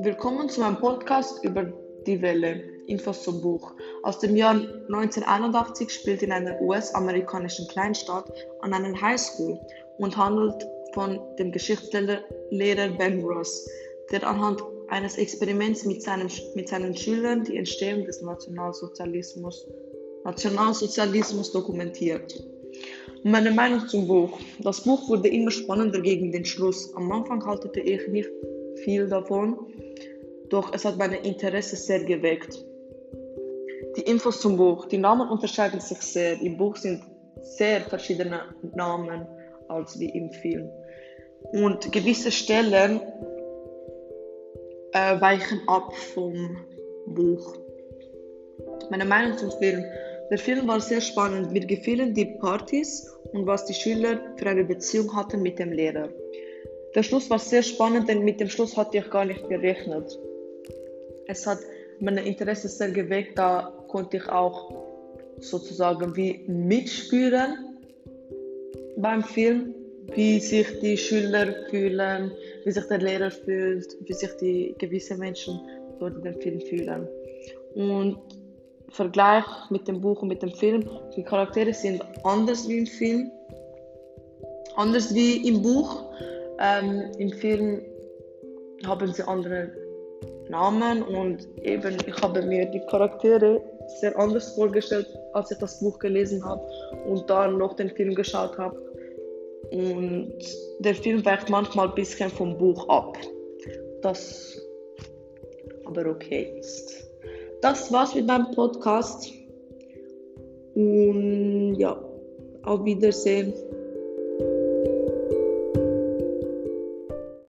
Willkommen zu meinem Podcast über die Welle, Infos zum Buch. Aus dem Jahr 1981 spielt in einer US-amerikanischen Kleinstadt an einer Highschool und handelt von dem Geschichtslehrer Ben Ross, der anhand eines Experiments mit seinen, mit seinen Schülern die Entstehung des Nationalsozialismus, Nationalsozialismus dokumentiert. Meine Meinung zum Buch. Das Buch wurde immer spannender gegen den Schluss. Am Anfang haltete ich nicht viel davon, doch es hat mein Interesse sehr geweckt. Die Infos zum Buch. Die Namen unterscheiden sich sehr. Im Buch sind sehr verschiedene Namen als wie im Film. Und gewisse Stellen äh, weichen ab vom Buch. Meine Meinung zum Film. Der Film war sehr spannend. Mir gefielen die Partys und was die Schüler für eine Beziehung hatten mit dem Lehrer. Der Schluss war sehr spannend, denn mit dem Schluss hatte ich gar nicht gerechnet. Es hat mein Interesse sehr geweckt, da konnte ich auch sozusagen wie mitspüren beim Film, wie sich die Schüler fühlen, wie sich der Lehrer fühlt, wie sich die gewisse Menschen dort in dem Film fühlen. Und Vergleich mit dem Buch und mit dem Film, die Charaktere sind anders wie im Film, anders wie im Buch. Ähm, Im Film haben sie andere Namen und eben ich habe mir die Charaktere sehr anders vorgestellt, als ich das Buch gelesen habe und dann noch den Film geschaut habe. Und der Film weicht manchmal ein bisschen vom Buch ab. Das aber okay ist. Das war's mit meinem Podcast. Und ja, auf Wiedersehen.